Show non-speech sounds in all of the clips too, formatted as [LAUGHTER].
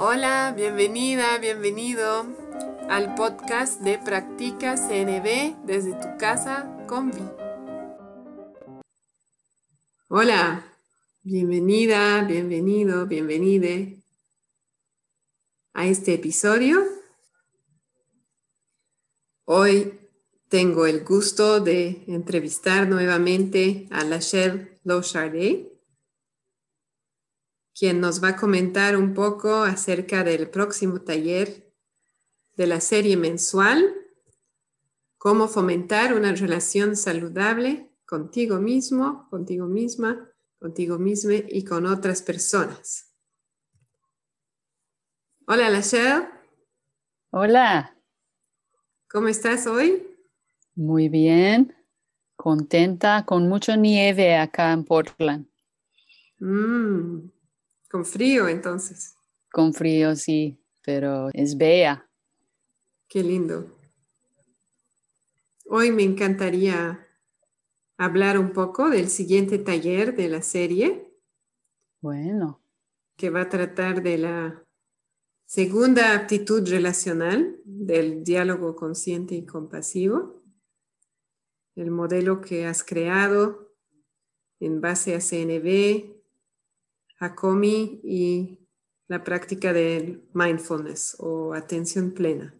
Hola, bienvenida, bienvenido al podcast de Practica CNB desde tu casa con Vi. Hola, bienvenida, bienvenido, bienvenide a este episodio. Hoy tengo el gusto de entrevistar nuevamente a Lachelle Lochardet quien nos va a comentar un poco acerca del próximo taller de la serie mensual, cómo fomentar una relación saludable contigo mismo, contigo misma, contigo misma y con otras personas. Hola, Lachelle. Hola. ¿Cómo estás hoy? Muy bien, contenta, con mucha nieve acá en Portland. Mm, con frío, entonces. Con frío, sí, pero es bella. Qué lindo. Hoy me encantaría hablar un poco del siguiente taller de la serie. Bueno. Que va a tratar de la segunda aptitud relacional del diálogo consciente y compasivo. El modelo que has creado en base a CNB, Hakomi y la práctica de mindfulness o atención plena.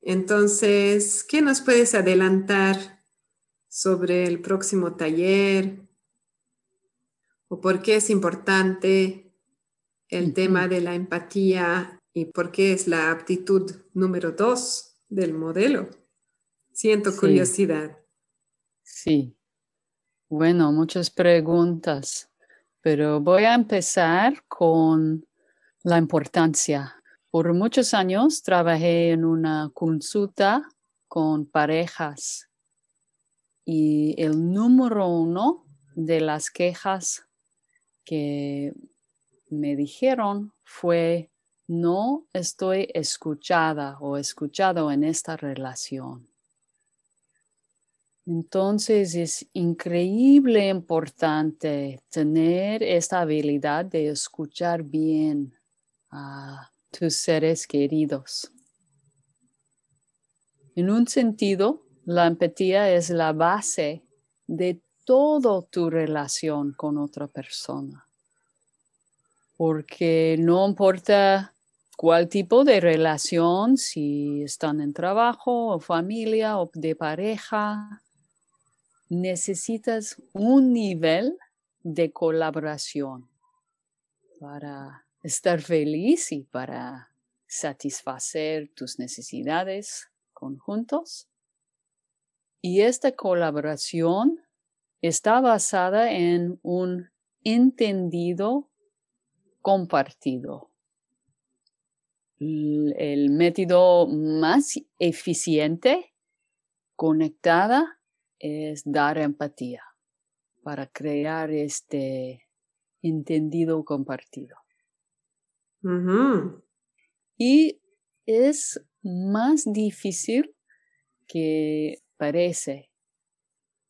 Entonces, ¿qué nos puedes adelantar sobre el próximo taller? ¿O por qué es importante el tema de la empatía y por qué es la aptitud número dos del modelo? Siento curiosidad. Sí. Bueno, muchas preguntas, pero voy a empezar con la importancia. Por muchos años trabajé en una consulta con parejas y el número uno de las quejas que me dijeron fue no estoy escuchada o escuchado en esta relación. Entonces es increíble importante tener esta habilidad de escuchar bien a tus seres queridos. En un sentido, la empatía es la base de toda tu relación con otra persona. Porque no importa cuál tipo de relación, si están en trabajo o familia o de pareja, necesitas un nivel de colaboración para estar feliz y para satisfacer tus necesidades conjuntos. Y esta colaboración está basada en un entendido compartido. El método más eficiente, conectada es dar empatía para crear este entendido compartido. Y es más difícil que parece,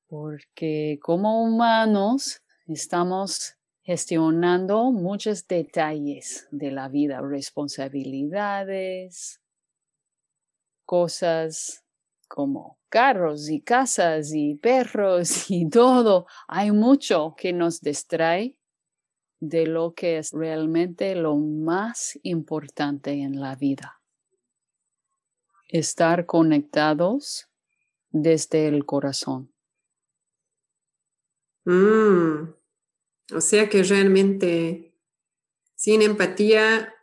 porque como humanos estamos gestionando muchos detalles de la vida, responsabilidades, cosas como carros y casas y perros [LAUGHS] y todo. Hay mucho que nos distrae de lo que es realmente lo más importante en la vida. Estar conectados desde el corazón. Mm. o sea que realmente sin empatía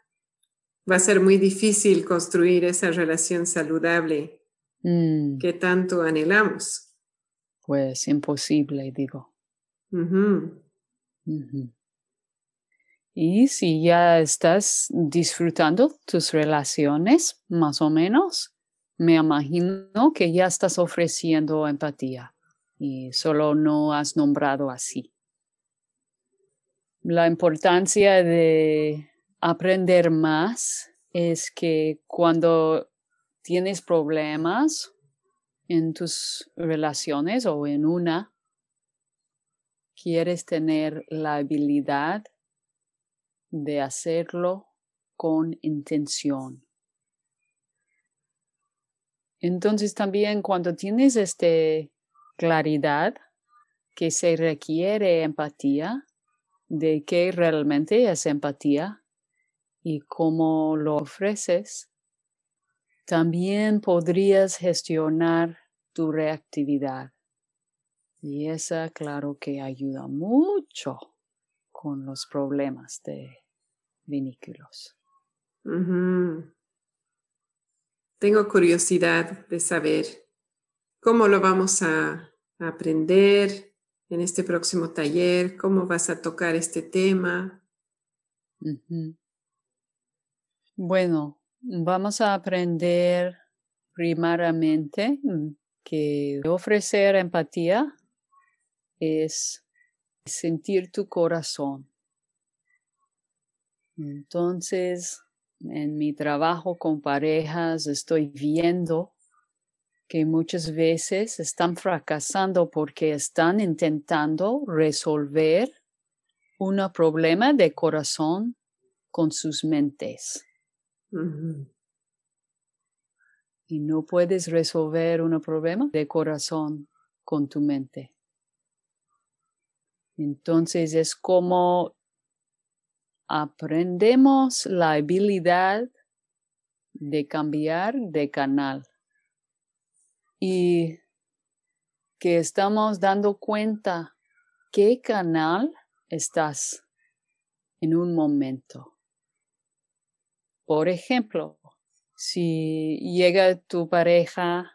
va a ser muy difícil construir esa relación saludable Mm. que tanto anhelamos. Pues imposible, digo. Y si ya estás disfrutando tus relaciones, más o menos, me imagino que ya estás ofreciendo empatía y solo no has nombrado así. La importancia de aprender más es que cuando tienes problemas en tus relaciones o en una, quieres tener la habilidad de hacerlo con intención. Entonces también cuando tienes esta claridad que se requiere empatía, de qué realmente es empatía y cómo lo ofreces, también podrías gestionar tu reactividad. Y esa, claro que ayuda mucho con los problemas de vinículos. Tengo curiosidad de saber cómo lo vamos a aprender en este próximo taller, cómo vas a tocar este tema. Bueno, vamos a aprender primariamente que ofrecer empatía es sentir tu corazón. Entonces, en mi trabajo con parejas estoy viendo que muchas veces están fracasando porque están intentando resolver un problema de corazón con sus mentes. Y no puedes resolver un problema de corazón con tu mente. Entonces es como aprendemos la habilidad de cambiar de canal y que estamos dando cuenta qué canal estás en un momento. Por ejemplo, si llega tu pareja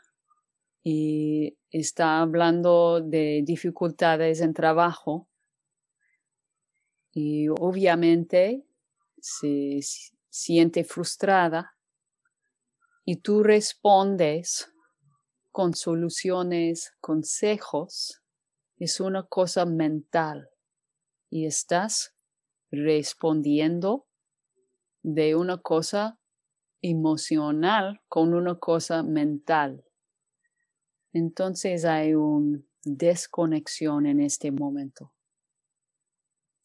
y está hablando de dificultades en trabajo, y obviamente se siente frustrada y tú respondes con soluciones, consejos, es una cosa mental y estás respondiendo de una cosa emocional con una cosa mental. Entonces hay una desconexión en este momento.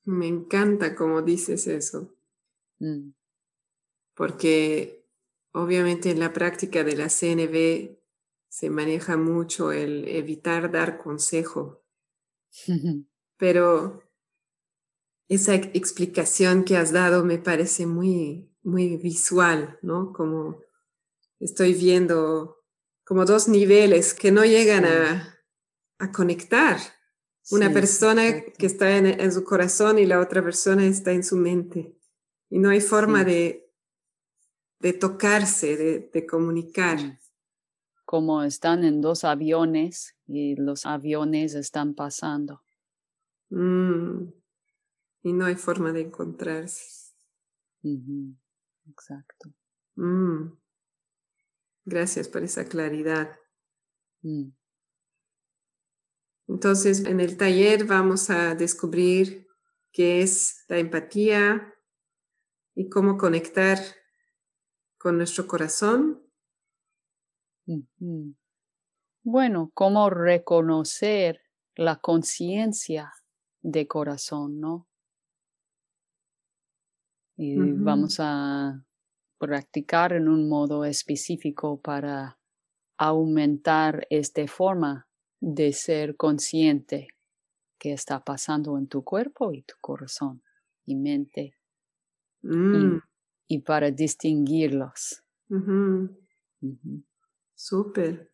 Me encanta cómo dices eso. Mm. Porque obviamente en la práctica de la CNV se maneja mucho el evitar dar consejo. [LAUGHS] Pero esa explicación que has dado me parece muy, muy visual, ¿no? Como estoy viendo como dos niveles que no llegan a, a conectar. Una persona que está en, su corazón y la otra persona está en su mente. Y no hay forma de, de tocarse, de, comunicar. Como están en dos aviones y los aviones están pasando. Mm. Y no hay forma de encontrarse. Exacto. Mm. Gracias por esa claridad. Mm. Entonces, en el taller vamos a descubrir qué es la empatía y cómo conectar con nuestro corazón. Bueno, cómo reconocer la conciencia de corazón, ¿no? Y vamos a practicar en un modo específico para aumentar esta forma de ser consciente que está pasando en tu cuerpo y tu corazón y mente mm. y, para distinguirlos. Súper.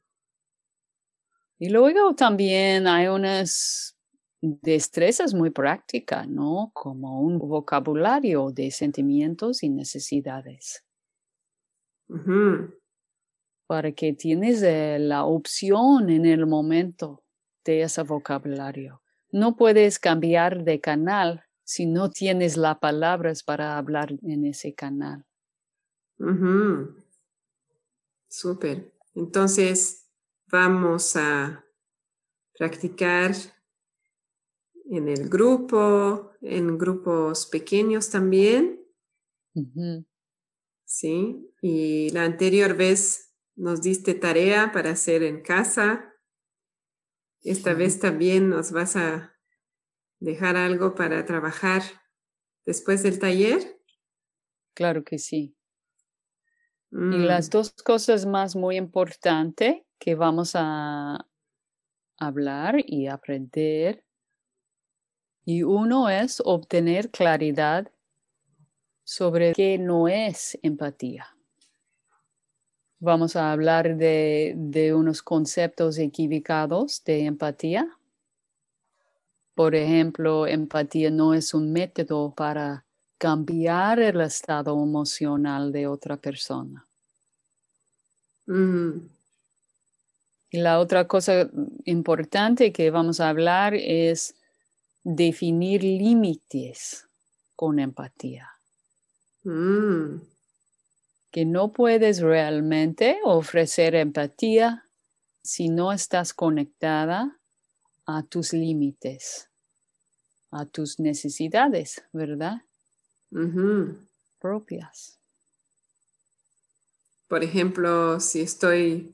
Y luego también hay unas destrezas muy prácticas, ¿no? Como un vocabulario de sentimientos y necesidades para que tienes eh, la opción en el momento de ese vocabulario. No puedes cambiar de canal si no tienes las palabras para hablar en ese canal. Súper. Entonces, vamos a practicar en el grupo, en grupos pequeños también. Sí, y la anterior vez nos diste tarea para hacer en casa. Esta vez también nos vas a dejar algo para trabajar después del taller? Claro que sí. Y Mm, las dos cosas más muy importantes que vamos a hablar y aprender. Y uno es obtener claridad sobre qué no es empatía. Vamos a hablar de, de unos conceptos equivocados de empatía. Por ejemplo, empatía no es un método para cambiar el estado emocional de otra persona. mm, Y la otra cosa importante que vamos a hablar es definir límites con empatía. mm, Que no puedes realmente ofrecer empatía si no estás conectada a tus límites, a tus necesidades, ¿verdad? Propias. Por ejemplo, si estoy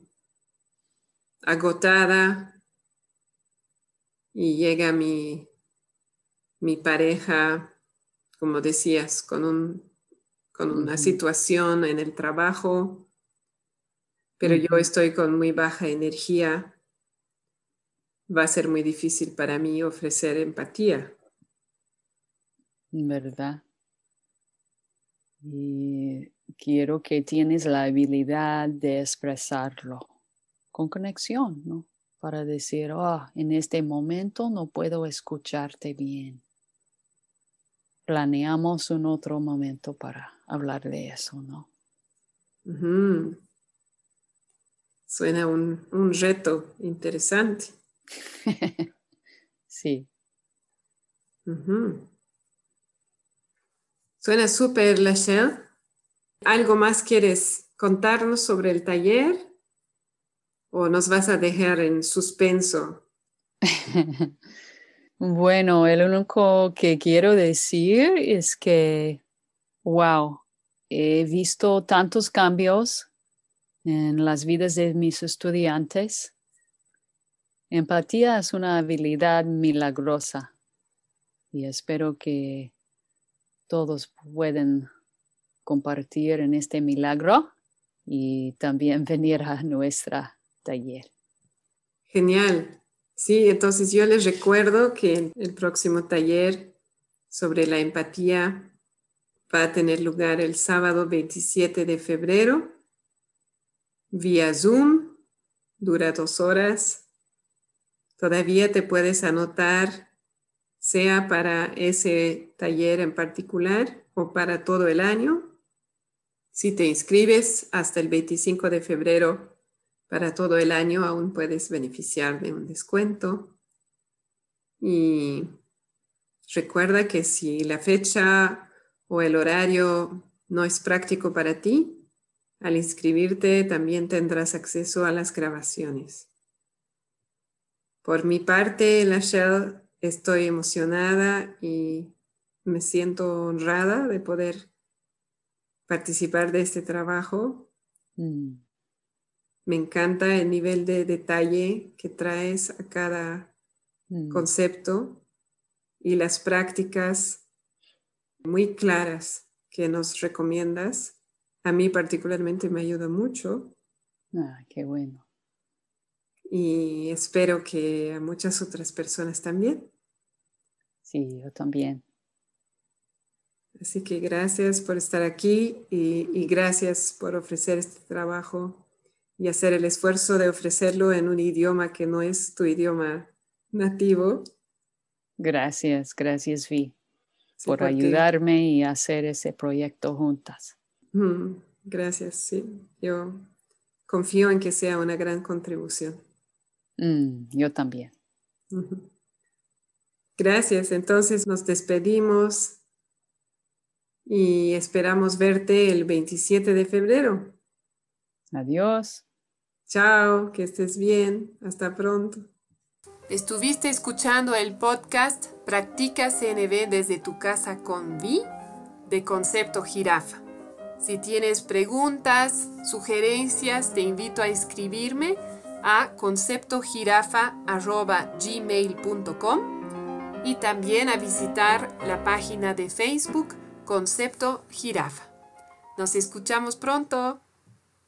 agotada y llega mi, mi pareja, como decías, con, un, con una situación en el trabajo, pero yo estoy con muy baja energía, va a ser muy difícil para mí ofrecer empatía. ¿verdad? Y quiero que tienes la habilidad de expresarlo con conexión, ¿no? Para decir, oh, en este momento no puedo escucharte bien. Planeamos un otro momento para hablar de eso, ¿no? Suena un, un reto interesante. [LAUGHS] sí. Suena súper, Lachelle. ¿Algo más quieres contarnos sobre el taller? ¿O nos vas a dejar en suspenso? [LAUGHS] bueno, el único que quiero decir es que, wow, he visto tantos cambios en las vidas de mis estudiantes. Empatía es una habilidad milagrosa y espero que todos pueden compartir en este milagro y también [LAUGHS] venir a nuestra taller. Genial. Sí, entonces yo les recuerdo que el próximo taller sobre la empatía va a tener lugar el sábado 27 de febrero vía Zoom. Dura dos horas. Todavía te puedes anotar, sea para ese taller en particular o para todo el año. Si te inscribes hasta el 25 de febrero para todo el año, aún puedes beneficiar de un descuento. Y recuerda que si la fecha o el horario no es práctico para ti, al inscribirte también tendrás acceso a las grabaciones. Por mi parte, Lachelle, estoy emocionada y me siento honrada de poder participar de este trabajo. Mm, Me encanta el nivel de detalle que traes a cada mm, concepto y las prácticas muy claras que nos recomiendas. A mí particularmente me ayuda mucho ah, qué bueno. y espero que a muchas otras personas también. Sí, yo también. Así que gracias por estar aquí y, y gracias por ofrecer este trabajo y hacer el esfuerzo de ofrecerlo en un idioma que no es tu idioma nativo. Gracias, gracias Vi Sí, por porque- ayudarme y hacer ese proyecto juntas. Mm, Gracias, sí. Yo confío en que sea una gran contribución. Mm, yo también. Gracias, entonces nos despedimos y esperamos verte el 27 de febrero. Adiós. Chao, que estés bien. Hasta pronto. Estuviste escuchando el podcast Practica CNB desde tu casa con Vi de Concepto Jirafa. Si tienes preguntas, sugerencias, te invito a escribirme a conceptojirafa.gmail.com y también a visitar la página de Facebook Concepto Jirafa. Nos escuchamos pronto.